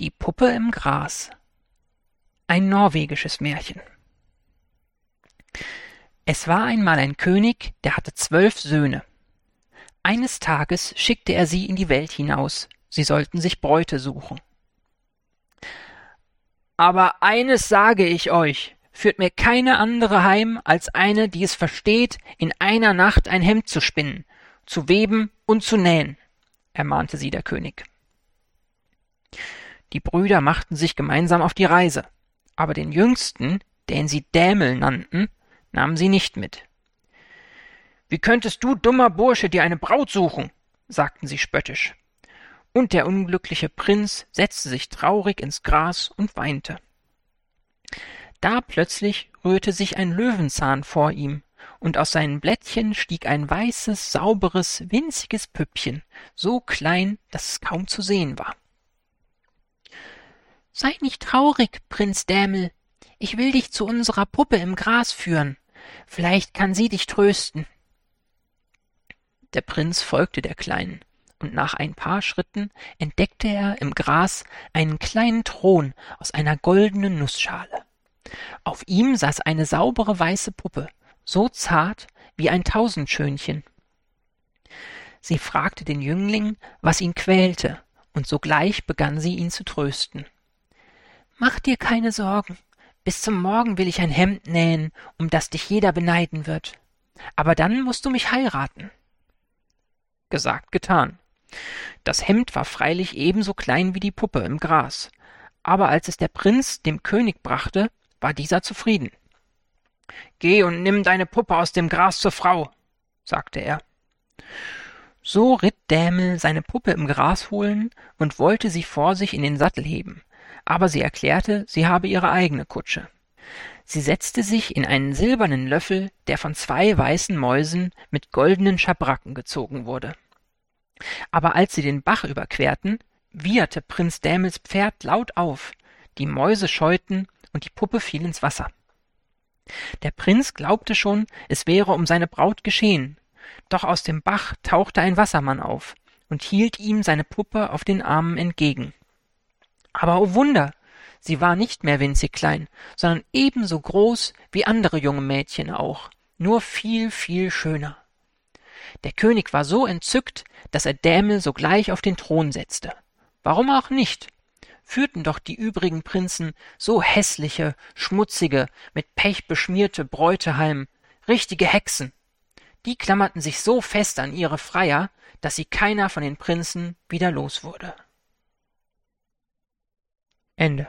Die Puppe im Gras Ein norwegisches Märchen Es war einmal ein König, der hatte zwölf Söhne. Eines Tages schickte er sie in die Welt hinaus, sie sollten sich Bräute suchen. Aber eines sage ich euch, führt mir keine andere heim als eine, die es versteht, in einer Nacht ein Hemd zu spinnen, zu weben und zu nähen, ermahnte sie der König. Die Brüder machten sich gemeinsam auf die Reise, aber den jüngsten, den sie Dämel nannten, nahmen sie nicht mit. Wie könntest du, dummer Bursche, dir eine Braut suchen? sagten sie spöttisch. Und der unglückliche Prinz setzte sich traurig ins Gras und weinte. Da plötzlich rührte sich ein Löwenzahn vor ihm, und aus seinen Blättchen stieg ein weißes, sauberes, winziges Püppchen, so klein, dass es kaum zu sehen war. Sei nicht traurig, Prinz Dämel. Ich will dich zu unserer Puppe im Gras führen. Vielleicht kann sie dich trösten. Der Prinz folgte der Kleinen, und nach ein paar Schritten entdeckte er im Gras einen kleinen Thron aus einer goldenen Nußschale. Auf ihm saß eine saubere weiße Puppe, so zart wie ein Tausendschönchen. Sie fragte den Jüngling, was ihn quälte, und sogleich begann sie ihn zu trösten. Mach dir keine Sorgen. Bis zum Morgen will ich ein Hemd nähen, um das dich jeder beneiden wird. Aber dann musst du mich heiraten. Gesagt, getan. Das Hemd war freilich ebenso klein wie die Puppe im Gras, aber als es der Prinz dem König brachte, war dieser zufrieden. Geh und nimm deine Puppe aus dem Gras zur Frau, sagte er. So ritt Dämel seine Puppe im Gras holen und wollte sie vor sich in den Sattel heben aber sie erklärte, sie habe ihre eigene Kutsche. Sie setzte sich in einen silbernen Löffel, der von zwei weißen Mäusen mit goldenen Schabracken gezogen wurde. Aber als sie den Bach überquerten, wieherte Prinz Dämels Pferd laut auf, die Mäuse scheuten und die Puppe fiel ins Wasser. Der Prinz glaubte schon, es wäre um seine Braut geschehen, doch aus dem Bach tauchte ein Wassermann auf und hielt ihm seine Puppe auf den Armen entgegen. Aber oh Wunder! Sie war nicht mehr winzig klein, sondern ebenso groß wie andere junge Mädchen auch, nur viel, viel schöner. Der König war so entzückt, dass er Dämel sogleich auf den Thron setzte. Warum auch nicht? Führten doch die übrigen Prinzen so hässliche, schmutzige, mit Pech beschmierte Bräute heim, richtige Hexen. Die klammerten sich so fest an ihre Freier, dass sie keiner von den Prinzen wieder los wurde. end.